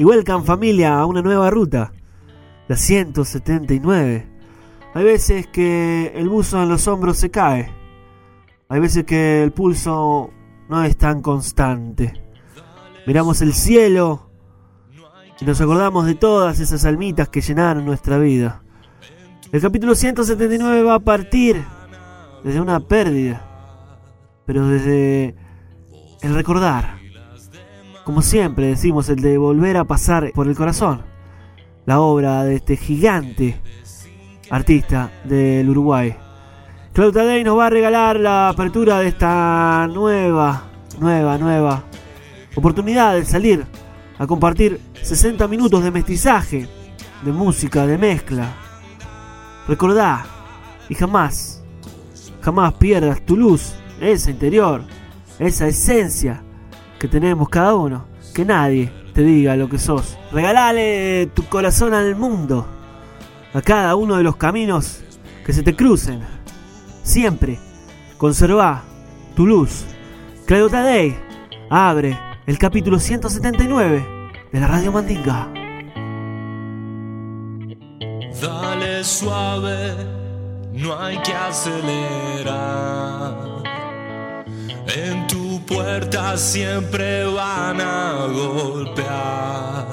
Y welcome familia a una nueva ruta, la 179. Hay veces que el buzo en los hombros se cae. Hay veces que el pulso no es tan constante. Miramos el cielo y nos acordamos de todas esas almitas que llenaron nuestra vida. El capítulo 179 va a partir desde una pérdida, pero desde el recordar. Como siempre decimos, el de volver a pasar por el corazón. La obra de este gigante artista del Uruguay. Claudio Tadei nos va a regalar la apertura de esta nueva, nueva, nueva oportunidad de salir a compartir 60 minutos de mestizaje, de música, de mezcla. Recordá y jamás, jamás pierdas tu luz, esa interior, esa esencia que tenemos cada uno. Que nadie te diga lo que sos. Regalale tu corazón al mundo, a cada uno de los caminos que se te crucen. Siempre conserva tu luz. Claudio Tadei abre el capítulo 179 de la Radio Mandinga. Dale suave, no hay que acelerar. En tu puerta siempre van a golpear.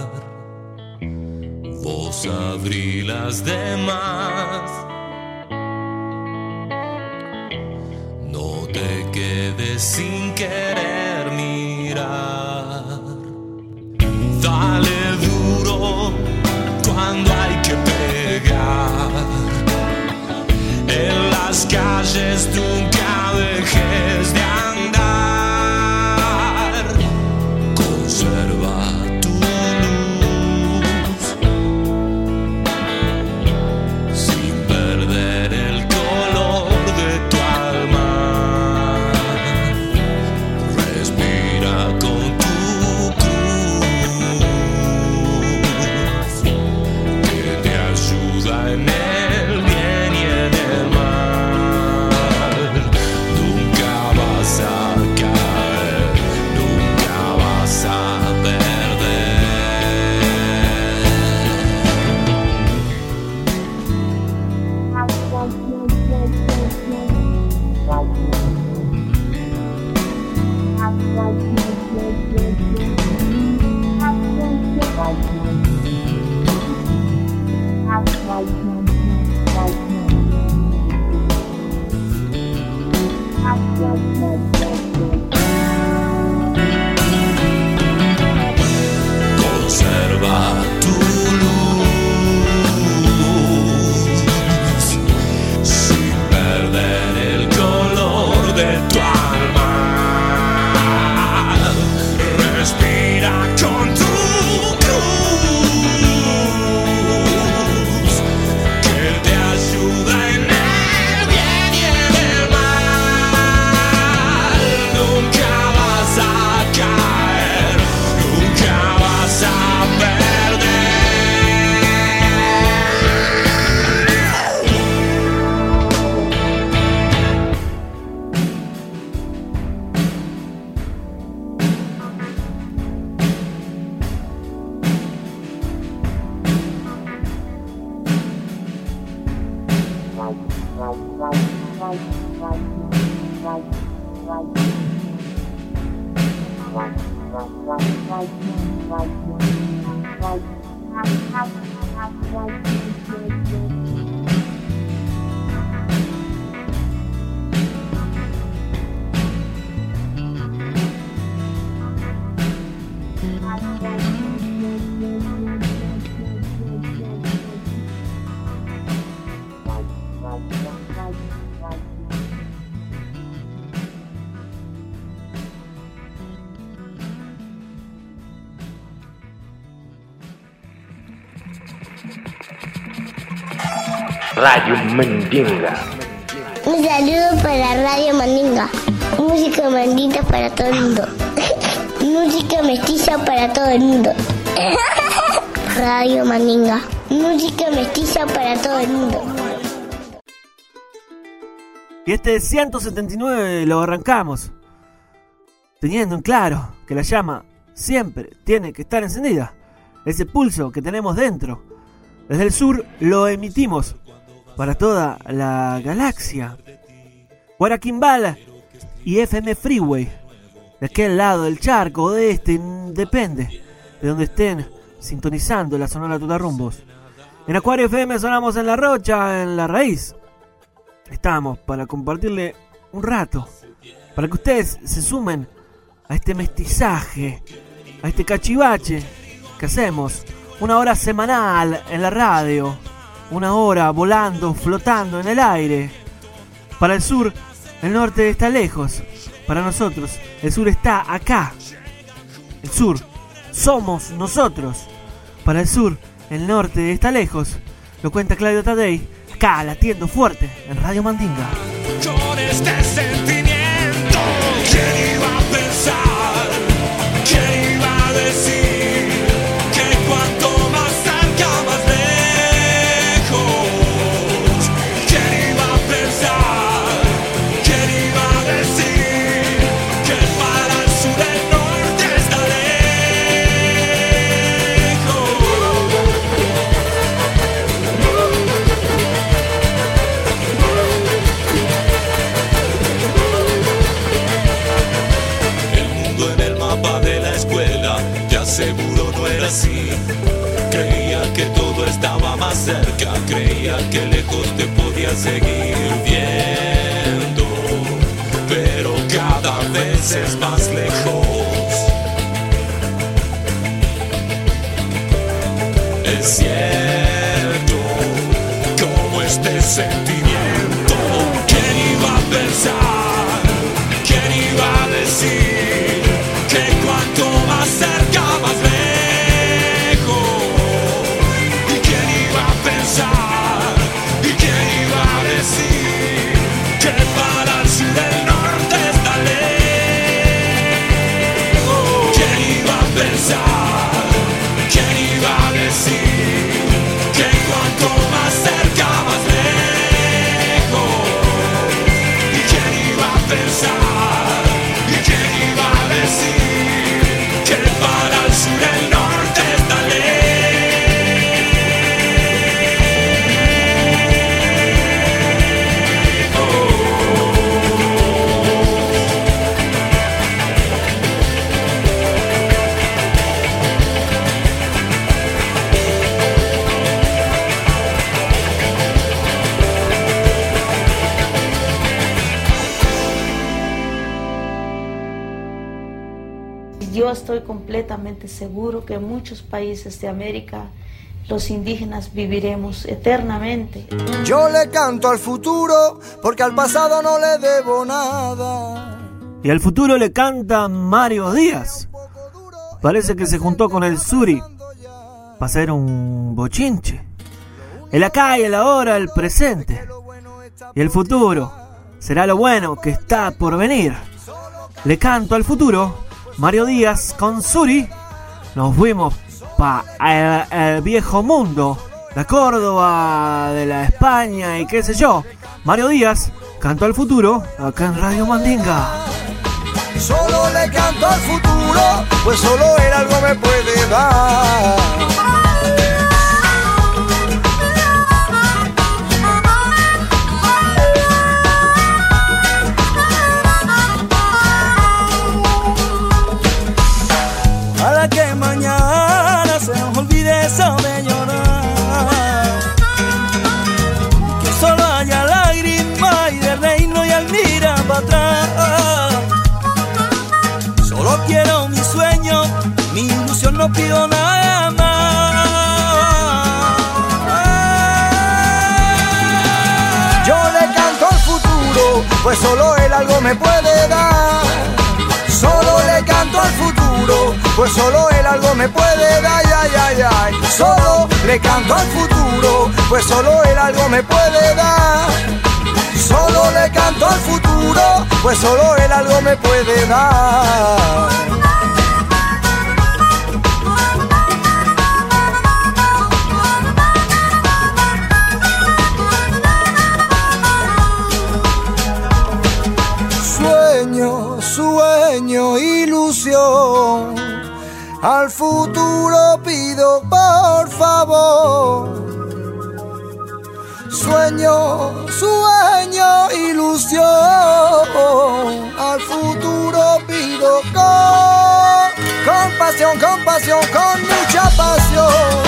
Vos abrí las demás. No te quedes sin querer mirar. Dale duro cuando hay que pegar. En las calles nunca dejes de Mandinga. Un saludo para Radio Mandinga. Música mandita para todo el mundo. Música mestiza para todo el mundo. Radio Mandinga. Música mestiza para todo el mundo. Y este 179 lo arrancamos. Teniendo en claro que la llama siempre tiene que estar encendida. Ese pulso que tenemos dentro. Desde el sur lo emitimos para toda la galaxia. Guaraquimbala y FM Freeway. De aquel lado del charco de este, depende de donde estén sintonizando la sonora Tutarrumbos. En Acuario FM sonamos en La Rocha, en La Raíz. Estamos para compartirle un rato, para que ustedes se sumen a este mestizaje, a este cachivache que hacemos. Una hora semanal en la radio, una hora volando, flotando en el aire. Para el sur, el norte está lejos. Para nosotros, el sur está acá. El sur somos nosotros. Para el sur, el norte está lejos. Lo cuenta Claudio Tadei, acá latiendo fuerte en Radio Mandinga. Cerca, creía que lejos te podía seguir viendo. Pero cada vez es más lejos. Muchos países de América los indígenas viviremos eternamente. Yo le canto al futuro porque al pasado no le debo nada. Y al futuro le canta Mario Díaz. Parece que se juntó con el Suri para hacer un bochinche. El acá y el ahora, el presente. Y el futuro será lo bueno que está por venir. Le canto al futuro, Mario Díaz con Suri. Nos fuimos para el, viejo mundo, la Córdoba, de la España y qué sé yo. Mario Díaz cantó al futuro acá en Radio Mandinga. Solo le canto al futuro, pues solo pues solo él algo me puede dar. Ay, ay, ay. Solo le canto al futuro, pues solo él algo me puede dar. Solo le canto al futuro, pues solo él algo me puede dar. Sueño, sueño. Al futuro pido por favor. Sueño, sueño, ilusión. Al futuro pido con, con pasión, con pasión, con mucha pasión.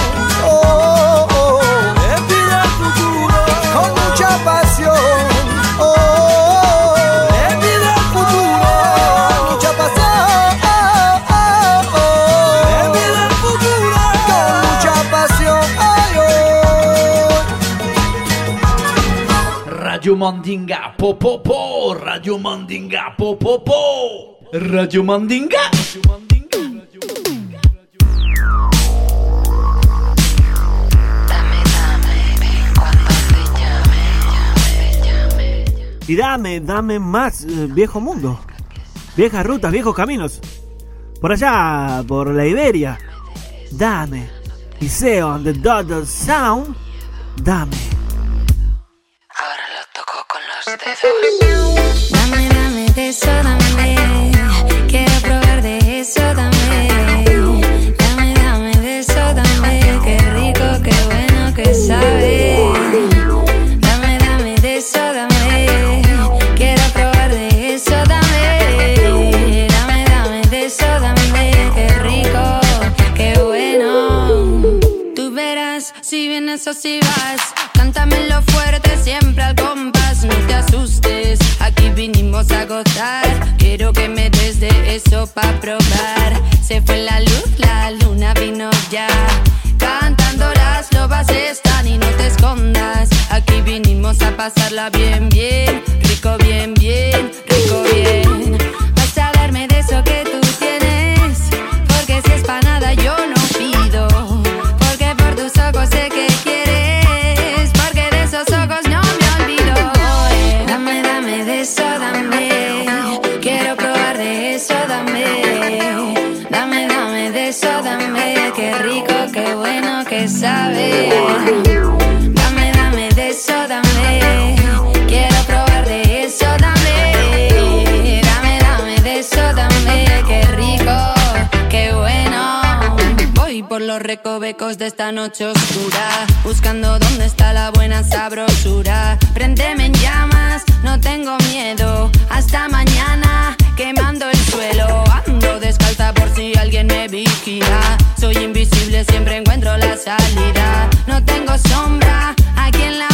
Radio Mandinga, po po po, Radio Mandinga, po po po, Radio Mandinga. Y dame, dame más, eh, viejo mundo. Viejas rutas, viejos caminos. Por allá, por la Iberia. Dame. Iseo and the Dodo Sound. Dame. Dame, dame de eso, dame. Quiero probar de eso, dame. Dame, dame de eso, dame. Qué rico, qué bueno que sabe. Dame, dame de eso, dame. Quiero probar de eso, dame. Dame, dame de eso, dame. Qué rico, qué bueno. Tú verás si vienes o si vas. Cántamelo fuerte, siempre al compás. Asustes, aquí vinimos a gozar. Quiero que me des de eso pa' probar. Se fue la luz, la luna vino ya. Cantando las lobas están y no te escondas. Aquí vinimos a pasarla bien, bien. Rico, bien, bien. Rico, bien. Vas a darme de eso que tú tienes. Porque si es pa' nada yo no pido. Porque por tus ojos sé que dame. Quiero probar de eso, dame. Dame, dame de eso, dame. Qué rico, qué bueno que sabe. Recovecos de esta noche oscura, buscando dónde está la buena sabrosura. Préndeme en llamas, no tengo miedo. Hasta mañana, quemando el suelo. Ando descalza por si alguien me vigila. Soy invisible, siempre encuentro la salida. No tengo sombra aquí en la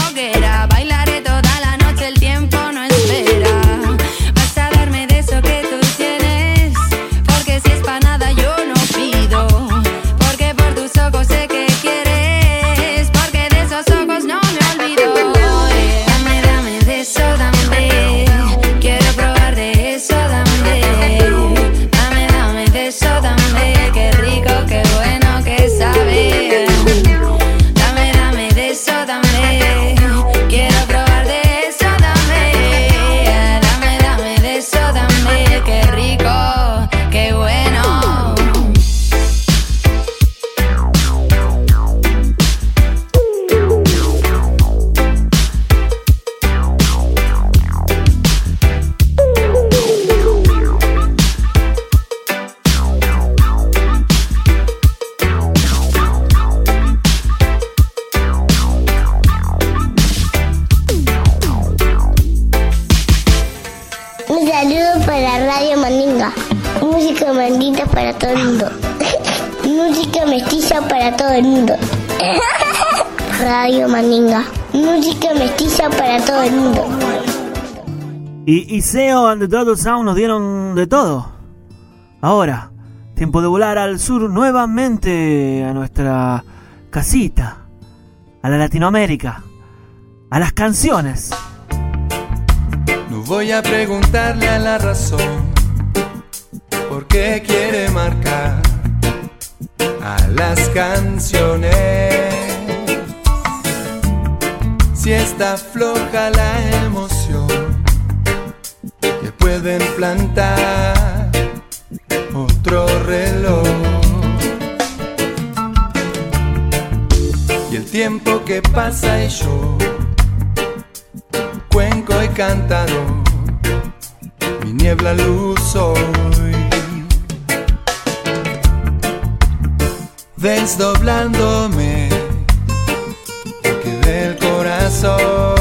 Y Iseo and the Dodo Sound nos dieron de todo. Ahora, Tiempo de volar al sur nuevamente a nuestra casita, a la Latinoamérica, a las canciones. No voy a preguntarle a la razón por qué quiere marcar a las canciones. Si está floja la emoción, pueden plantar otro reloj. Y el tiempo que pasa y yo cuenco y cántaro, mi niebla luz soy. Desdoblándome, que del corazón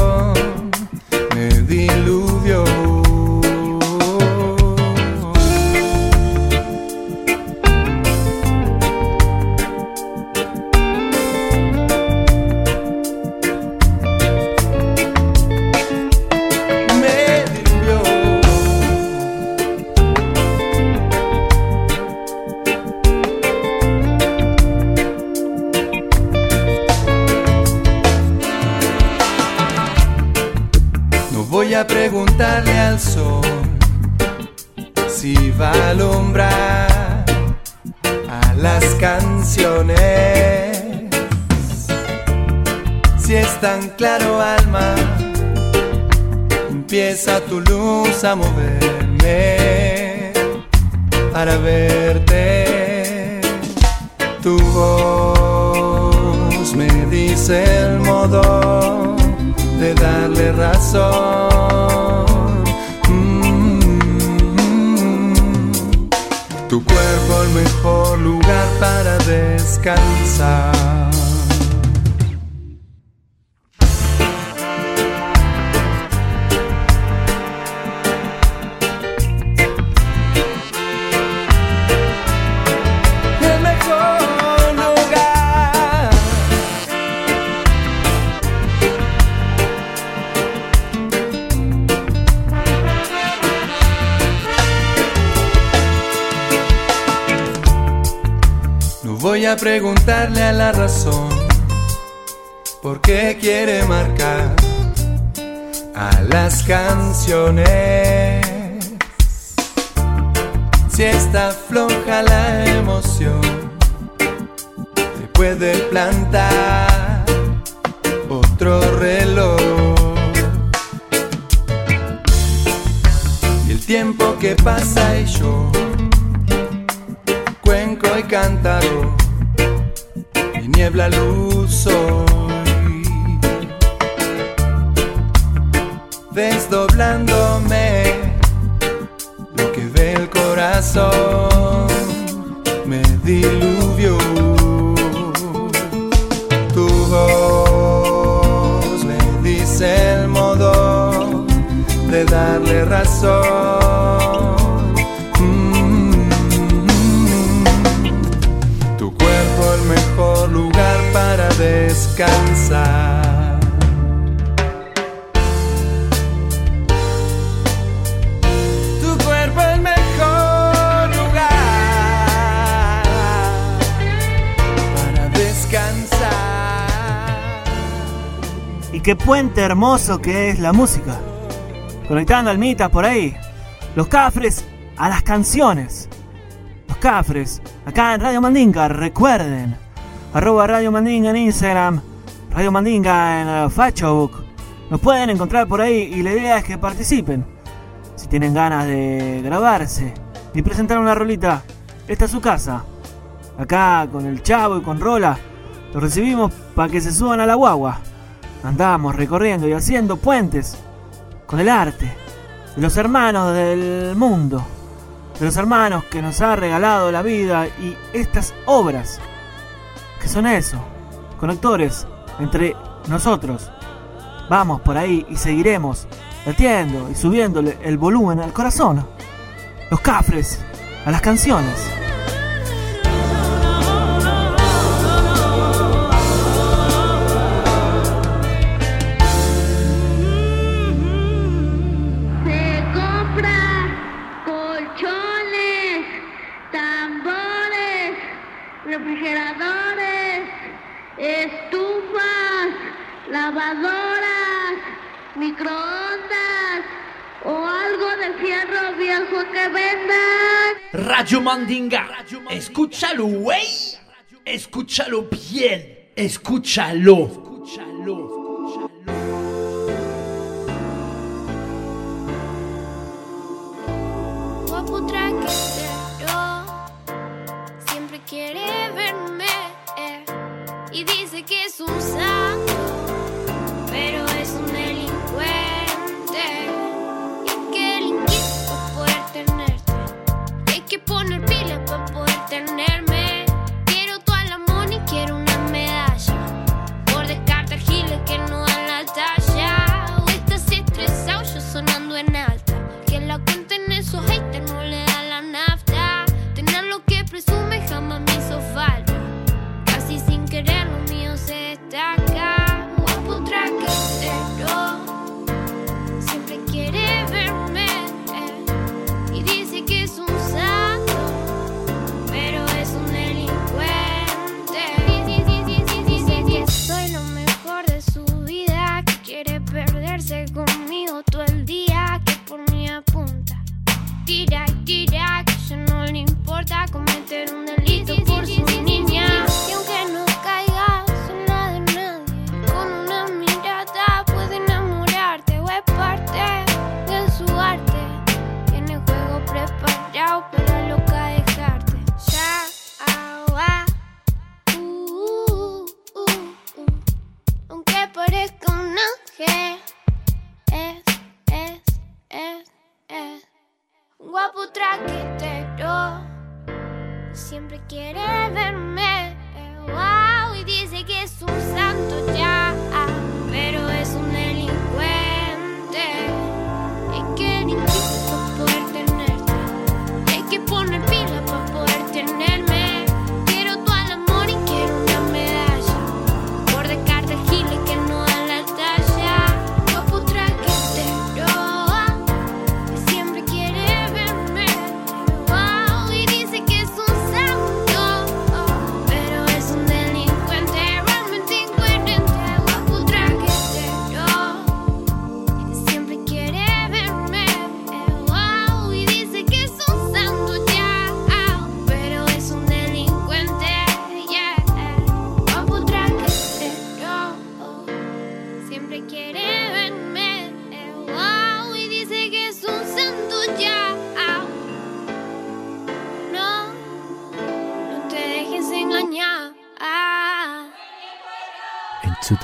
sol si va a alumbrar a las canciones. Si es tan claro alma, empieza tu luz a moverme para verte. Tu voz me dice el modo de darle razón. El mejor lugar para descansar. A preguntarle a la razón por qué quiere marcar a las canciones. Si está floja la emoción, te puede plantar otro reloj. Y el tiempo que pasa y yo cuenco y cántaro, niebla luz soy, desdoblándome lo que ve el corazón, me diluvió. Tu voz me dice el modo de darle razón. Descansar. Tu cuerpo el mejor lugar para descansar. Y qué puente hermoso que es la música. Conectando almitas por ahí. Los cafres a las canciones. Los cafres, acá en Radio Mandinga, recuerden. Arroba Radio Mandinga en Instagram. Radio Mandinga en eh, Facebook. Nos pueden encontrar por ahí y la idea es que participen. Si tienen ganas de grabarse y presentar una rolita, esta es su casa. Acá con el chavo y con Rola, los recibimos para que se suban a la guagua. Andamos recorriendo y haciendo puentes con el arte de los hermanos del mundo, de los hermanos que nos ha regalado la vida y estas obras, que son eso, conectores entre nosotros. Vamos por ahí y seguiremos latiendo y subiéndole el volumen al corazón. Los cafres a las canciones. microondas o algo de fierro viejo que vendan. Radio Mandinga, escúchalo, güey. Escúchalo bien. Escúchalo. Escúchalo.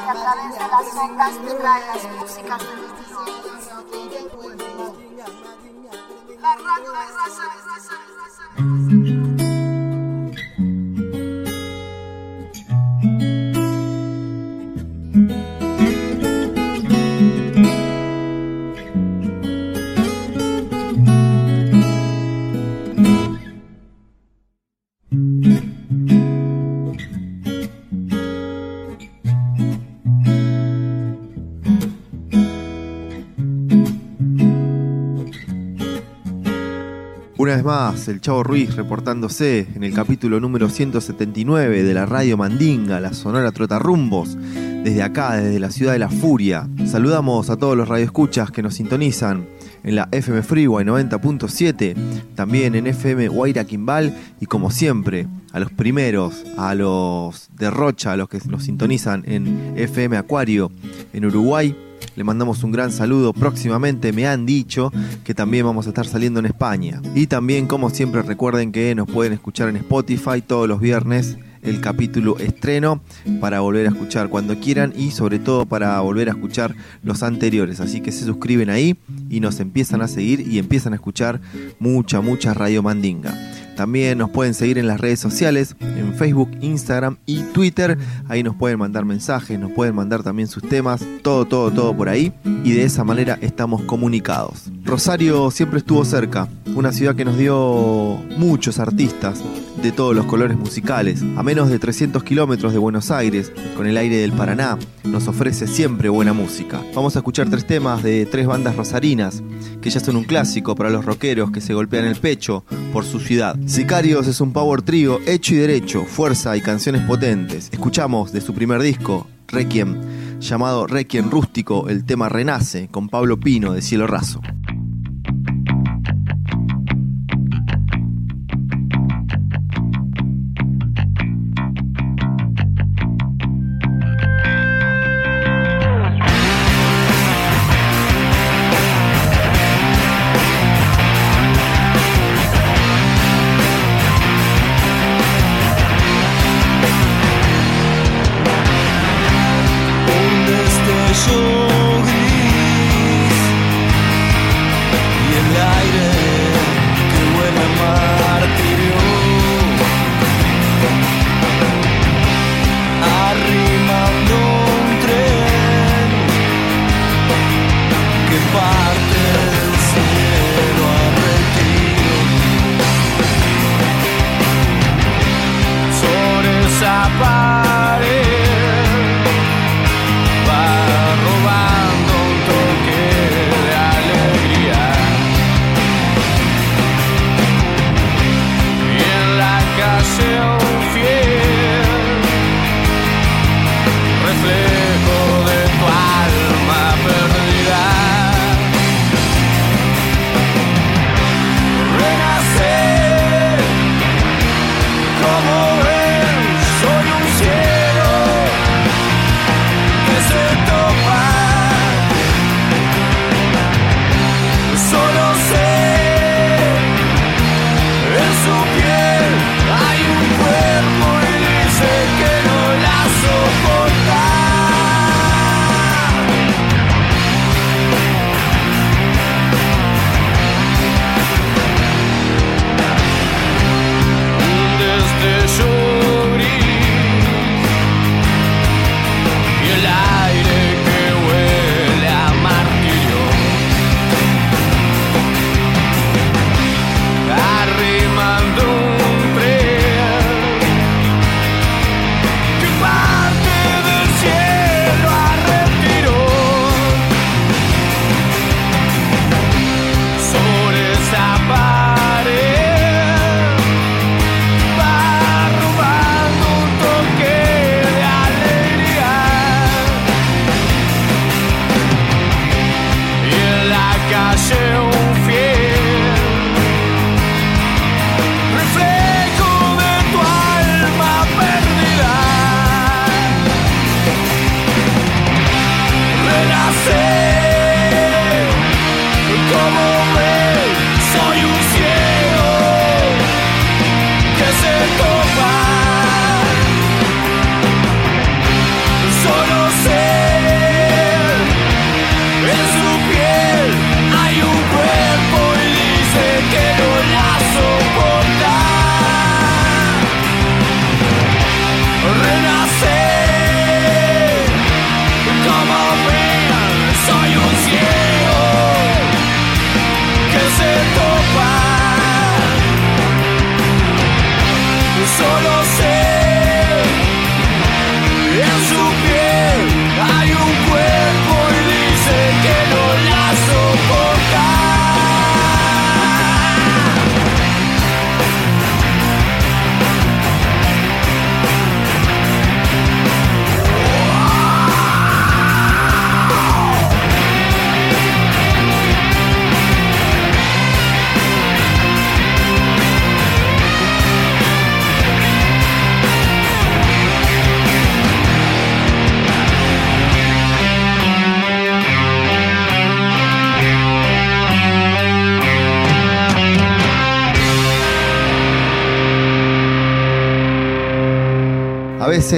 que a través de las ondas el Chavo Ruiz reportándose en el capítulo número 179 de la Radio Mandinga, la Sonora Trotarrumbos, desde acá, desde la ciudad de la Furia. Saludamos a todos los radioescuchas que nos sintonizan en la FM Freeway 90.7, también en FM Guaira Quimbal y como siempre, a los primeros, a los de Rocha, a los que nos sintonizan en FM Acuario en Uruguay. Le mandamos un gran saludo. Próximamente me han dicho que también vamos a estar saliendo en España. Y también, como siempre, recuerden que nos pueden escuchar en Spotify todos los viernes el capítulo estreno para volver a escuchar cuando quieran y sobre todo para volver a escuchar los anteriores. Así que se suscriben ahí y nos empiezan a seguir y empiezan a escuchar mucha, mucha Radio Mandinga. También nos pueden seguir en las redes sociales, en Facebook, Instagram y Twitter. Ahí nos pueden mandar mensajes, nos pueden mandar también sus temas, todo, todo, todo por ahí. Y de esa manera estamos comunicados. Rosario siempre estuvo cerca, una ciudad que nos dio muchos artistas de todos los colores musicales. A menos de 300 kilómetros de Buenos Aires, con el aire del Paraná, nos ofrece siempre buena música. Vamos a escuchar tres temas de tres bandas rosarinas, que ya son un clásico para los rockeros que se golpean el pecho por su ciudad. Sicarios es un power trio hecho y derecho, fuerza y canciones potentes. Escuchamos de su primer disco, Requiem, llamado Requiem Rústico, el tema Renace, con Pablo Pino de Cielo Raso.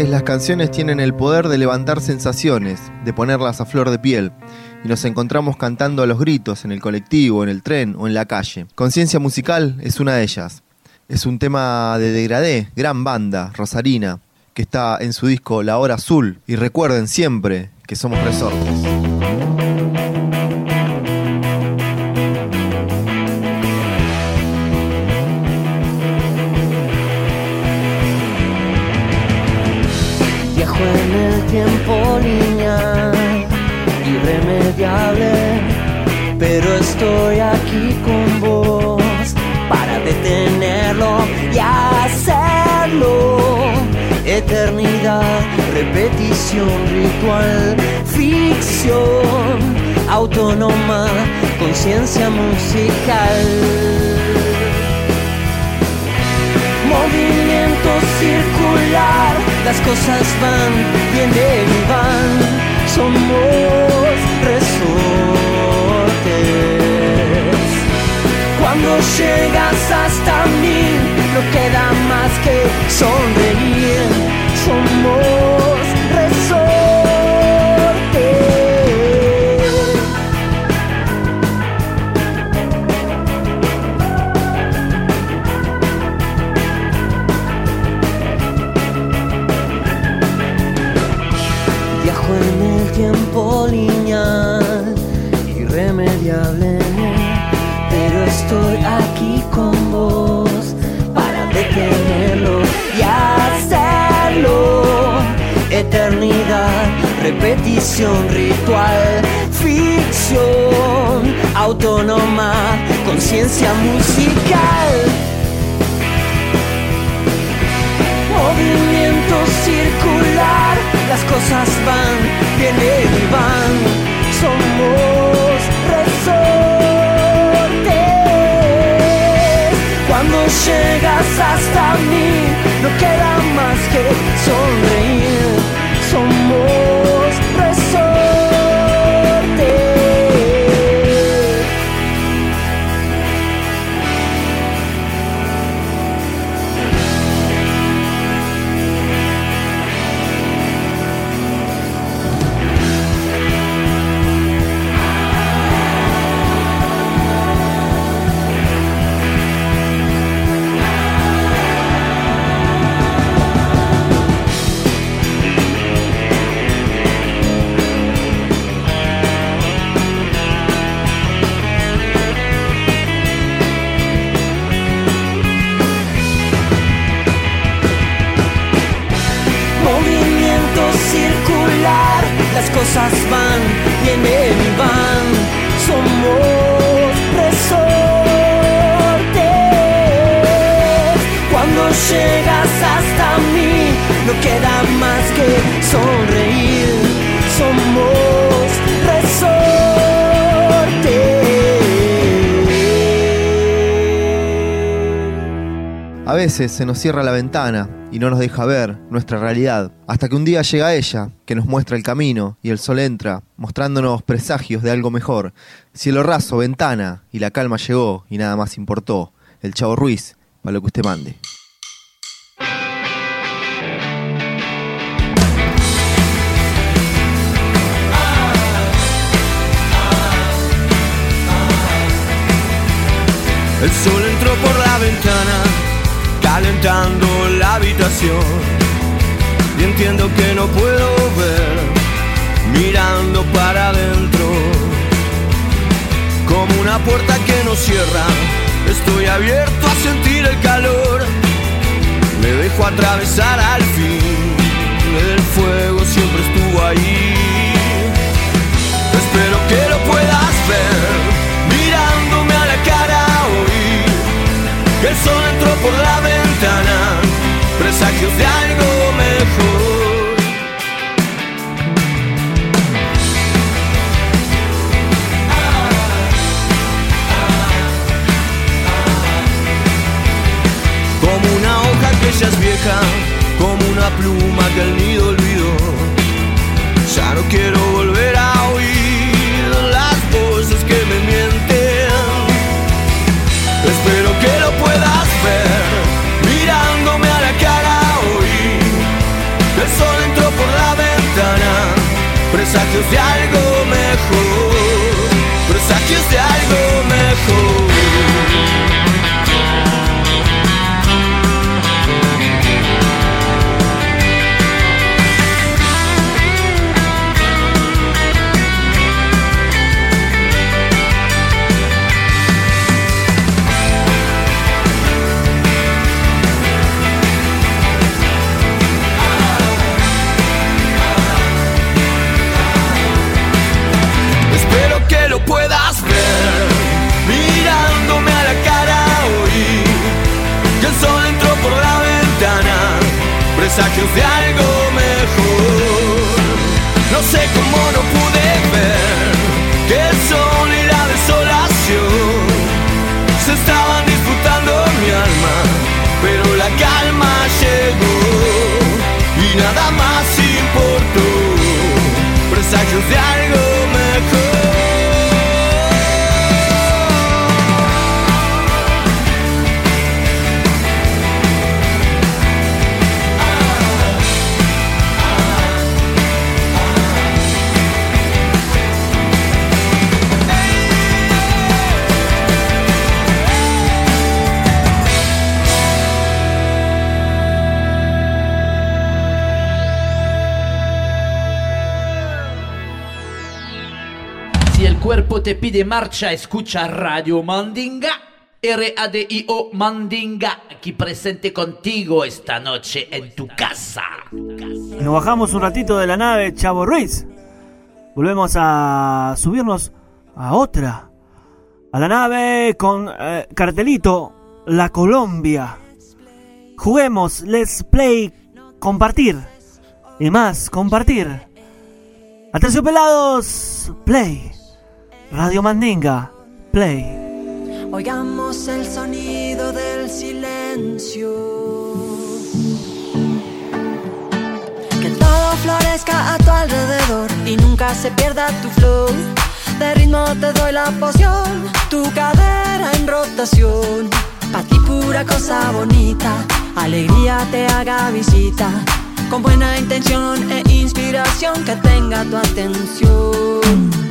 Las canciones tienen el poder de levantar sensaciones, de ponerlas a flor de piel, y nos encontramos cantando a los gritos en el colectivo, en el tren o en la calle. Conciencia musical es una de ellas. Es un tema de Degradé, gran banda, Rosarina, que está en su disco La Hora Azul. Y recuerden siempre que somos resortes. Tiempo lineal, irremediable, pero estoy aquí con vos para detenerlo y hacerlo. Eternidad, repetición, ritual, ficción, autónoma, conciencia musical. Movimiento circular, las cosas van, vienen y van, somos resortes. Cuando llegas hasta mí, no queda más que sonreír, somos estoy aquí con vos para detenerlo y hacerlo. Eternidad, repetición, ritual, ficción, autónoma, conciencia musical. Movimiento circular, las cosas van, vienen y van, somos llegas hasta mí, no queda más que sonreír, se nos cierra la ventana y no nos deja ver nuestra realidad, hasta que un día llega ella, que nos muestra el camino y el sol entra, mostrándonos presagios de algo mejor. Cielo raso, ventana, y la calma llegó y nada más importó. El Chavo Ruiz, para lo que usted mande. El sol entró por la ventana, calentando la habitación. Y entiendo que no puedo ver, mirando para adentro. Como una puerta que no cierra, estoy abierto a sentir el calor. Me dejo atravesar al fin, el fuego siempre estuvo ahí. Espero que lo puedas de algo mejor. Como una hoja que ya es vieja, como una pluma que el nido olvidó. Ya no quiero volver a oír las voces que me mienten. Espero que lo puedas hacia algo mejor. Presagios de algo mejor. No sé cómo no te pide marcha, escucha Radio Mandinga. R-A-D-I-O Mandinga, aquí presente contigo esta noche en tu casa. Nos bajamos un ratito de la nave Chavo Ruiz. Volvemos a subirnos a otra. A la nave con eh, cartelito La Colombia. Juguemos, let's play, compartir. Y más, compartir. Aterciopelados, play. Radio Mandinga, play. Oigamos el sonido del silencio. Que todo florezca a tu alrededor y nunca se pierda tu flow. De ritmo te doy la poción, tu cadera en rotación. Pa' ti pura cosa bonita, alegría te haga visita. Con buena intención e inspiración que tenga tu atención.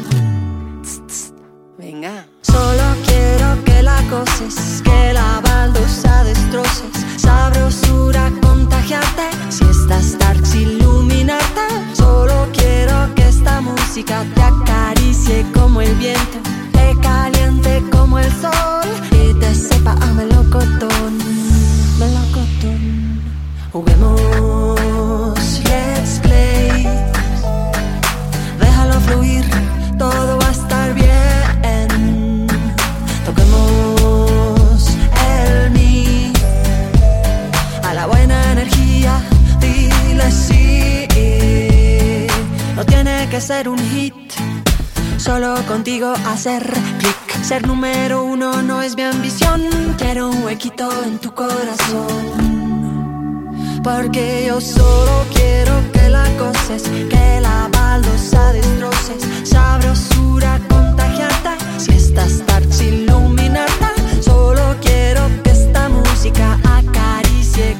Solo quiero que la goces, que la baldosa destroces, sabrosura contagiarte, si estás darks iluminarte. Solo quiero que esta música te acaricie como el viento, te hacer clic. Ser número uno no es mi ambición, quiero un huequito en tu corazón. Porque yo solo quiero que la goces, que la baldosa destroces, sabrosura contagiarte, si estás darks iluminarte. Solo quiero que esta música acaricie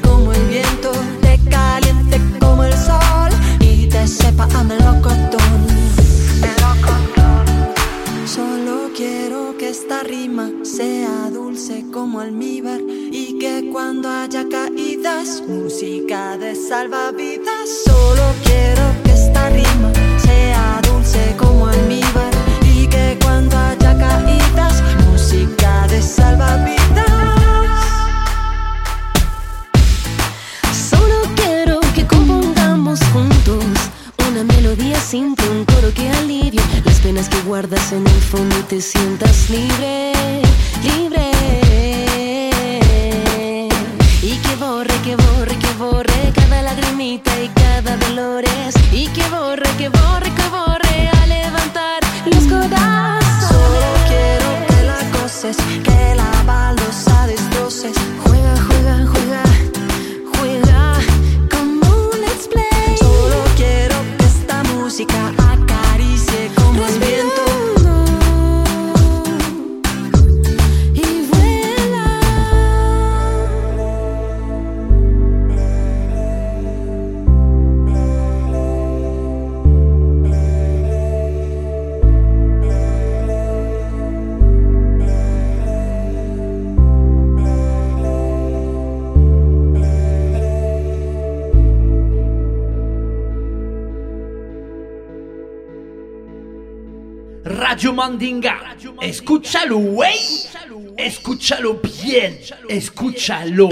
caídas, música de salvavidas. Solo quiero que esta rima sea dulce como almíbar y que cuando haya caídas, música de salvavidas. Solo quiero que compongamos juntos una melodía simple, un coro que alivie las penas que guardas en el fondo y te sientas libre, libre. Y que borre, que borre, que borre a levantar los codazos. Solo quiero que la goces, que la baldosa Mandinga. Escúchalo, güey. Escúchalo bien. Escúchalo.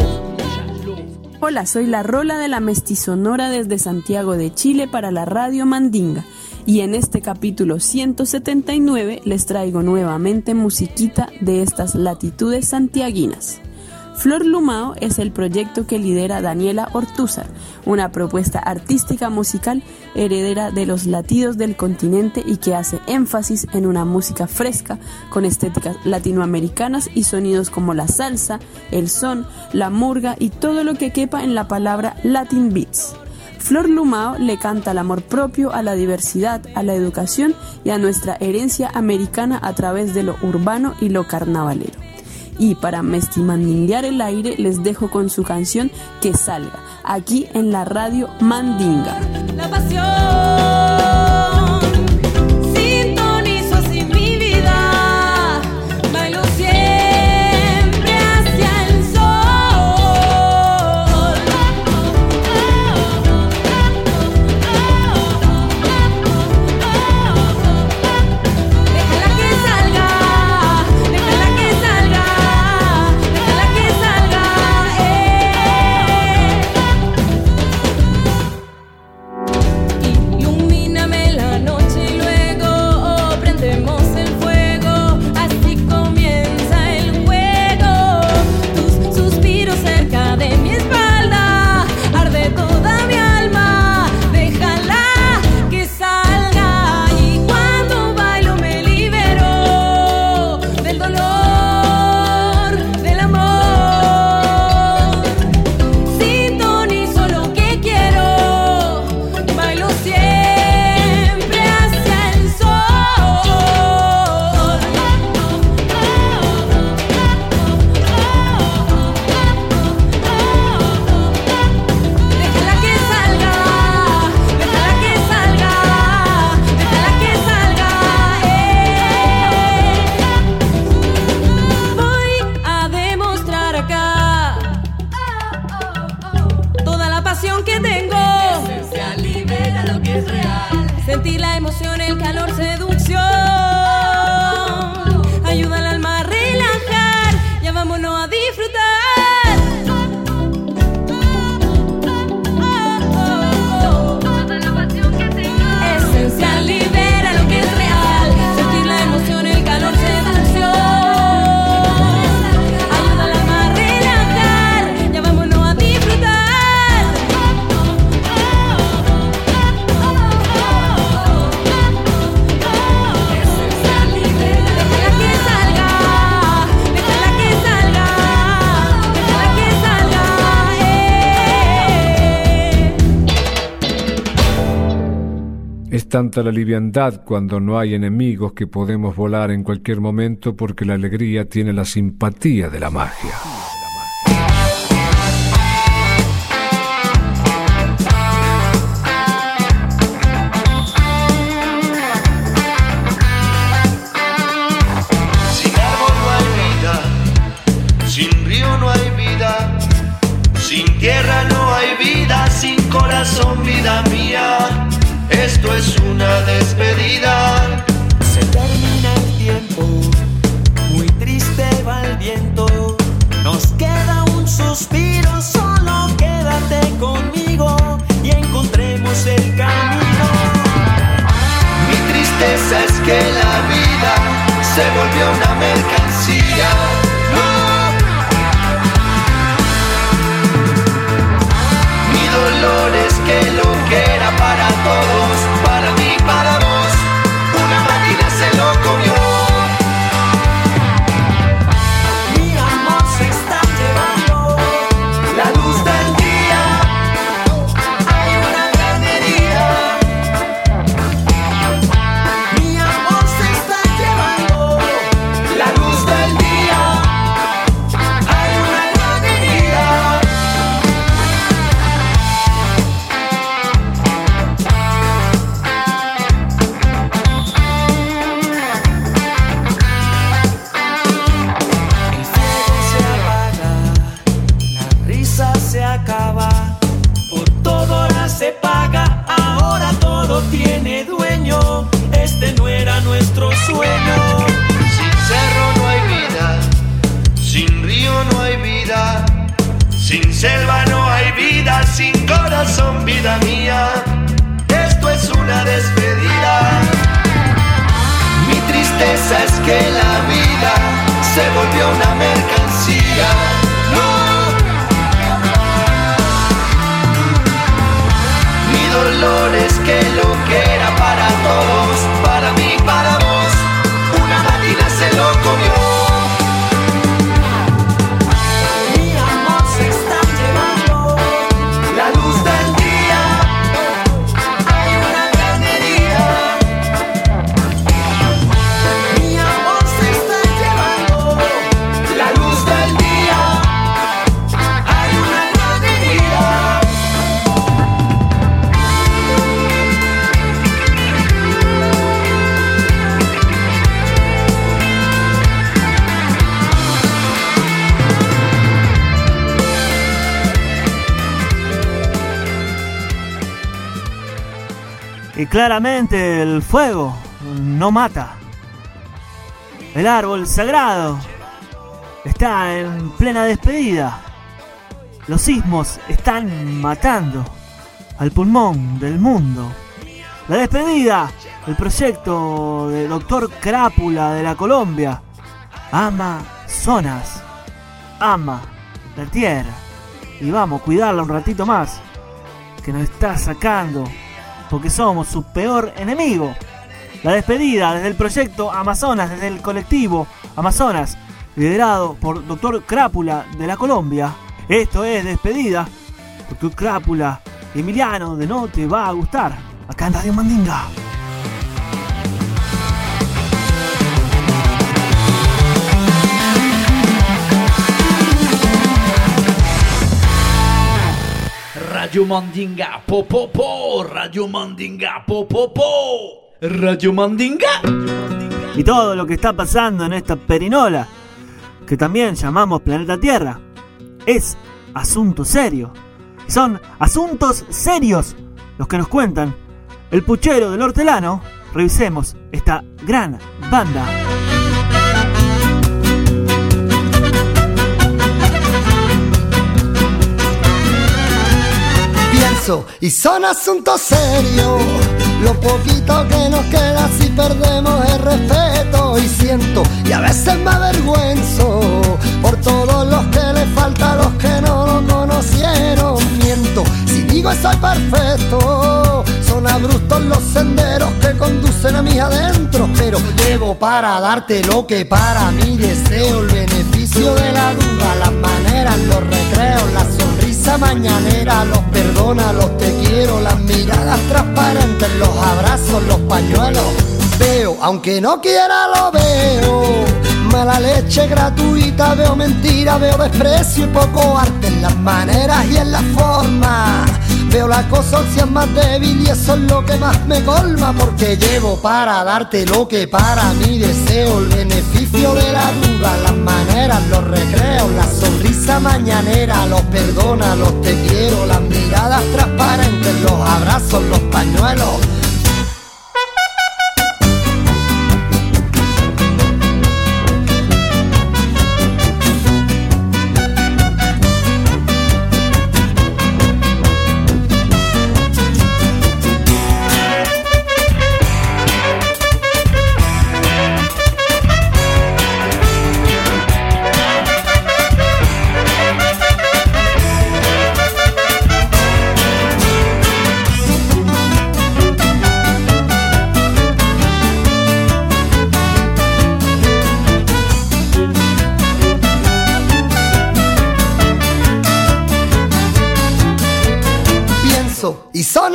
Hola, soy la Rola de la Mestizonora desde Santiago de Chile para la Radio Mandinga. Y en este capítulo 179 les traigo nuevamente musiquita de estas latitudes santiaguinas. Flor Lumao es el proyecto que lidera Daniela Ortúzar, una propuesta artística musical heredera de los latidos del continente y que hace énfasis en una música fresca con estéticas latinoamericanas y sonidos como la salsa, el son, la murga y todo lo que quepa en la palabra Latin Beats. Flor Lumao le canta al amor propio, a la diversidad, a la educación y a nuestra herencia americana a través de lo urbano y lo carnavalero. Y para mestimandinguear el aire les dejo con su canción Que salga, aquí en la radio Mandinga. La pasión tanta la liviandad cuando no hay enemigos que podemos volar en cualquier momento porque la alegría tiene la simpatía de la magia. Es una despedida. Se termina el tiempo, muy triste va el viento. Nos queda un suspiro, solo quédate conmigo y encontremos el camino. Mi tristeza es que la vida se volvió una mercancía. Mi dolor es que lo que era para todos, corazón, vida mía. Esto es una despedida. Mi tristeza es que la vida se volvió una mercancía. No. Mi dolor es que lo claramente el fuego no mata. El árbol sagrado está en plena despedida. Los sismos están matando al pulmón del mundo. La despedida del proyecto de Doctor Crápula de la Colombia. Amazonas. Ama la tierra. Y vamos, cuidarla un ratito más. Que nos está sacando. Porque somos su peor enemigo. La despedida desde el proyecto Amazonas, desde el colectivo Amazonas, liderado por Doctor Crápula de la Colombia. Esto es despedida. Doctor Crápula, Emiliano, de no te va a gustar. Acá en Radio Mandinga. Radio Mandinga, po po po, Radio Mandinga, po po po, Radio Mandinga. Y todo lo que está pasando en esta perinola, que también llamamos planeta Tierra, es asunto serio. Son asuntos serios los que nos cuentan el puchero del hortelano. Revisemos esta gran banda. Y son asuntos serios. Lo poquito que nos queda si perdemos el respeto y siento y a veces me avergüenzo por todos los que le falta los que no lo conocieron. Miento, si digo soy perfecto, son abruptos los senderos que conducen a mí adentro, pero llevo para darte lo que para mí deseo, el beneficio de la duda, las maneras, los recreos, la sonrisa mañanera, los perdona, los te quiero, las miradas transparentes, los abrazos, los pañuelos. Veo, aunque no quiera lo veo. Mala leche gratuita, veo mentira, veo desprecio y poco arte en las maneras y en la forma. Veo la es más débil y eso es lo que más me colma porque llevo para darte lo que para mí deseo, el beneficio de la duda, las maneras, los recreos, la sonrisa mañanera, los perdona, los te quiero, las miradas transparentes, los abrazos, los pañuelos.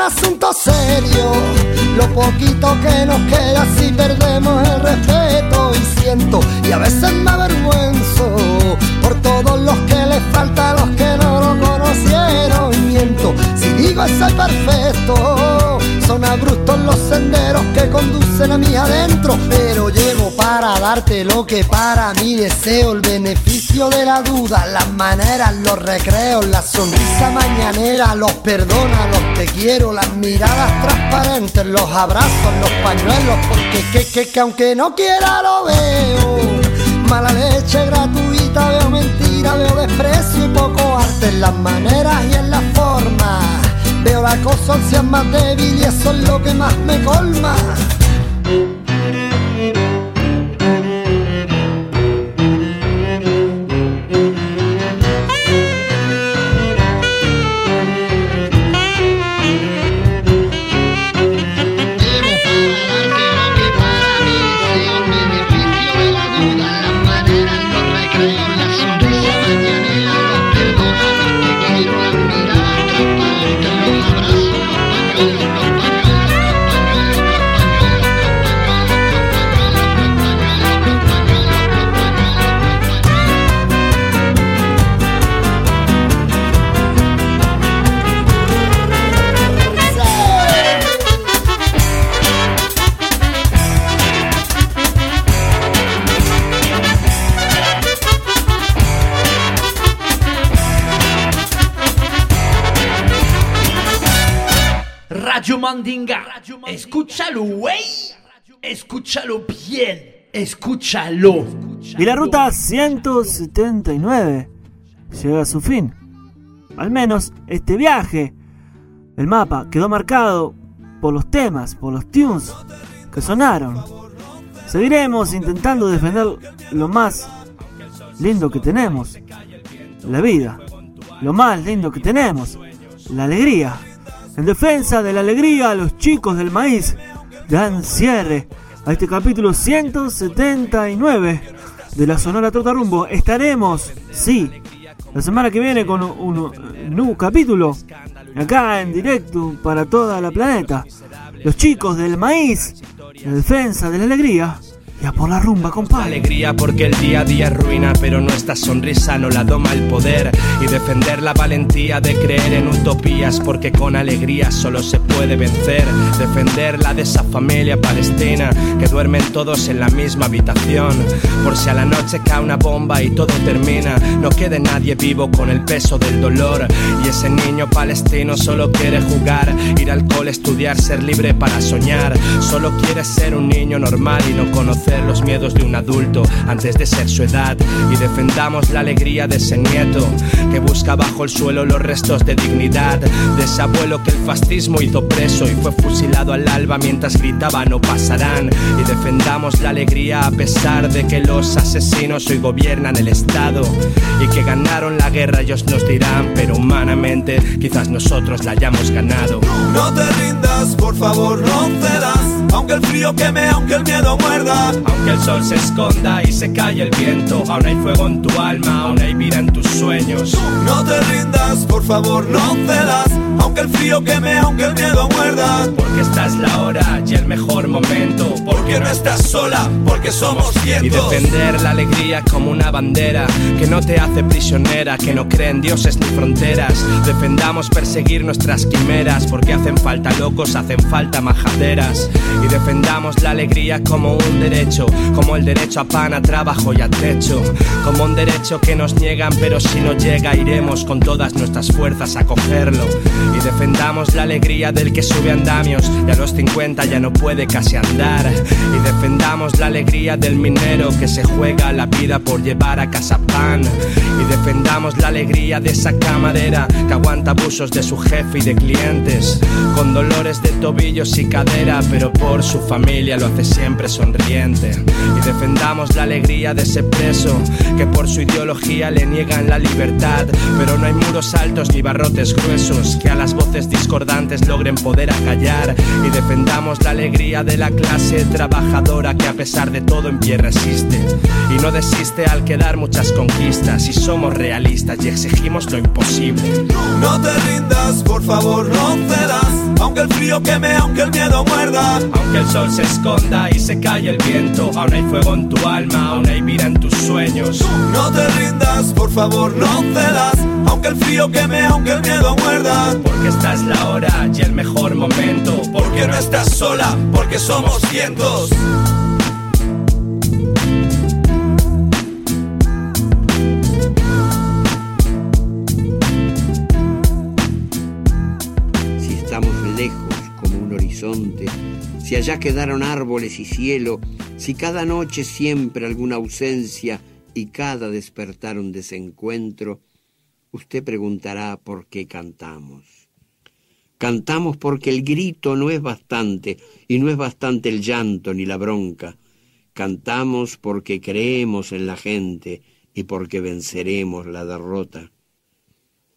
Asuntos serios. Lo poquito que nos queda si perdemos el respeto y siento y a veces me avergüenzo por todos los que les falta los que no lo conocieron y miento si digo soy perfecto son abruptos los senderos que conducen a mí adentro pero llevo para darte lo que para mí deseo el beneficio de la duda las maneras los recreos la sonrisa mañanera los perdona los te quiero las miradas transparentes los abrazos los pañuelos porque que que que aunque no quiera lo veo Mala leche gratuita, veo mentira, veo desprecio y poco arte en las maneras y en la forma. Veo la cosa más débil y eso es lo que más me colma. Y la ruta 179 llega a su fin. Al menos este viaje. El mapa quedó marcado por los temas, por los tunes que sonaron. Seguiremos intentando defender lo más lindo que tenemos, la vida. Lo más lindo que tenemos, la alegría. En defensa de la alegría, los chicos del maíz dan cierre a este capítulo 179 de la Sonora Trota Rumbo. Estaremos, sí, la semana que viene con un, un nuevo capítulo acá en directo para toda la planeta. Los chicos del maíz, en defensa de la alegría. Y a por la rumba, compadre. Alegría porque el día a día es ruina, pero nuestra sonrisa no la doma el poder. Y defender la valentía de creer en utopías, porque con alegría solo se puede vencer. Defender la de esa familia palestina, que duermen todos en la misma habitación. Por si a la noche cae una bomba y todo termina, no quede nadie vivo con el peso del dolor. Y ese niño palestino solo quiere jugar, ir al cole, estudiar, ser libre para soñar. Solo quiere ser un niño normal y no conocer los miedos de un adulto antes de ser su edad y defendamos la alegría de ese nieto que busca bajo el suelo los restos de dignidad de ese abuelo que el fascismo hizo preso y fue fusilado al alba mientras gritaba no pasarán y defendamos la alegría a pesar de que los asesinos hoy gobiernan el estado y que ganaron la guerra ellos nos dirán pero humanamente quizás nosotros la hayamos ganado No te rindas, por favor, no cedas. Aunque el frío queme, aunque el miedo muerda. Aunque el sol se esconda y se calle el viento, aún hay fuego en tu alma, aún hay vida en tus sueños. No te rindas, por favor, no cedas. Aunque el frío queme, aunque el miedo muerda. Porque esta es la hora y el mejor momento. Porque no estás sola, porque somos Y cientos. defender la alegría como una bandera que no te hace prisionera, que no cree en dioses ni fronteras. Defendamos perseguir nuestras quimeras, porque hacen falta locos, hacen falta majaderas. Y defendamos la alegría como un derecho, como el derecho a pan, a trabajo y a techo. Como un derecho que nos niegan, pero si no llega, iremos con todas nuestras fuerzas a cogerlo. Y defendamos la alegría del que sube andamios y a los 50 ya no puede casi andar. Y defendamos la alegría del minero que se juega la vida por llevar a casa pan. Y defendamos la alegría de esa camarera que aguanta abusos de su jefe y de clientes. Con dolores de tobillos y cadera, pero por su familia lo hace siempre sonriente. Y defendamos la alegría de ese preso que por su ideología le niegan la libertad. Pero no hay muros altos ni barrotes gruesos que a las voces discordantes logren poder acallar. Y defendamos la alegría de la clase trabajadora que a pesar de todo en pie resiste. Y no desiste al quedar muchas conquistas. Y somos realistas y exigimos lo imposible. No te rindas, por favor, no cedas. Aunque el frío queme, aunque el miedo muerda. Aunque el sol se esconda y se calle el viento, aún hay fuego en tu alma, aún hay vida en tus sueños. No te rindas, por favor, no cedas. Aunque el frío queme, aunque el miedo muerda. Porque esta es la hora y el mejor momento. Porque no estás sola, porque somos cientos. si estamos lejos como un horizonte, si allá quedaron árboles y cielo, si cada noche siempre alguna ausencia y cada despertar un desencuentro, Usted preguntará por qué cantamos. Cantamos porque el grito no es bastante y no es bastante el llanto ni la bronca. Cantamos porque creemos en la gente y porque venceremos la derrota.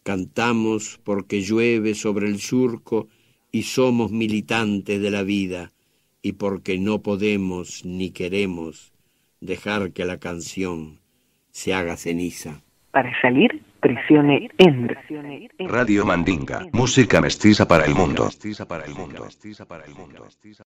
Cantamos porque llueve sobre el surco y somos militantes de la vida y porque no podemos ni queremos dejar que la canción se haga ceniza. Para salir, presione Enter. Radio Mandinga, música mestiza para el mundo.